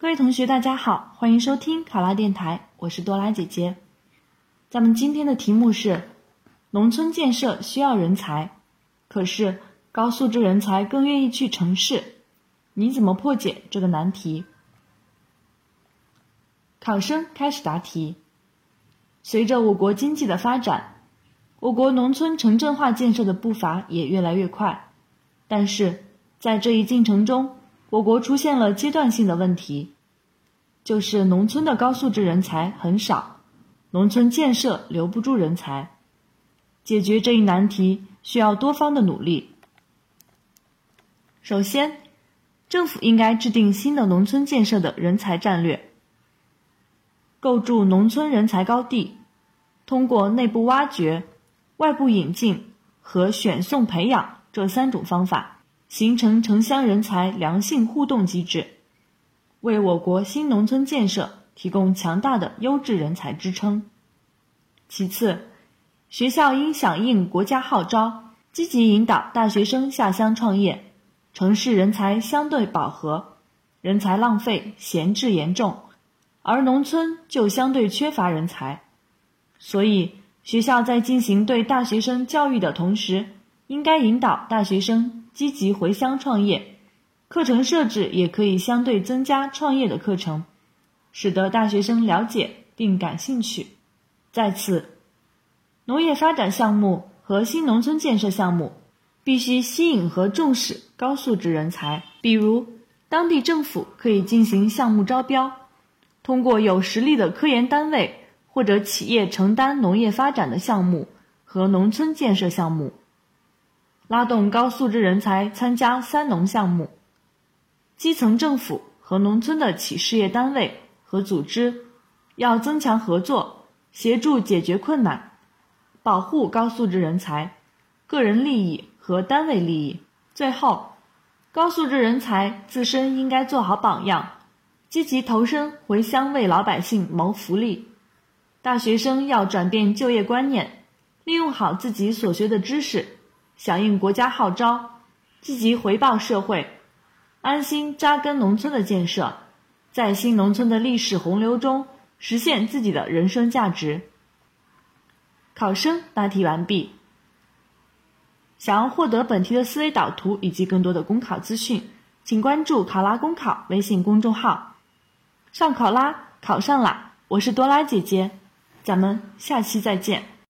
各位同学，大家好，欢迎收听考拉电台，我是多拉姐姐。咱们今天的题目是：农村建设需要人才，可是高素质人才更愿意去城市，你怎么破解这个难题？考生开始答题。随着我国经济的发展，我国农村城镇化建设的步伐也越来越快，但是在这一进程中，我国出现了阶段性的问题，就是农村的高素质人才很少，农村建设留不住人才。解决这一难题需要多方的努力。首先，政府应该制定新的农村建设的人才战略，构筑农村人才高地，通过内部挖掘、外部引进和选送培养这三种方法。形成城乡人才良性互动机制，为我国新农村建设提供强大的优质人才支撑。其次，学校应响应国家号召，积极引导大学生下乡创业。城市人才相对饱和，人才浪费闲置严重，而农村就相对缺乏人才，所以学校在进行对大学生教育的同时，应该引导大学生。积极回乡创业，课程设置也可以相对增加创业的课程，使得大学生了解并感兴趣。再次，农业发展项目和新农村建设项目必须吸引和重视高素质人才，比如当地政府可以进行项目招标，通过有实力的科研单位或者企业承担农业发展的项目和农村建设项目。拉动高素质人才参加“三农”项目，基层政府和农村的企事业单位和组织要增强合作，协助解决困难，保护高素质人才个人利益和单位利益。最后，高素质人才自身应该做好榜样，积极投身回乡为老百姓谋福利。大学生要转变就业观念，利用好自己所学的知识。响应国家号召，积极回报社会，安心扎根农村的建设，在新农村的历史洪流中实现自己的人生价值。考生答题完毕。想要获得本题的思维导图以及更多的公考资讯，请关注“考拉公考”微信公众号。上考拉，考上啦！我是多拉姐姐，咱们下期再见。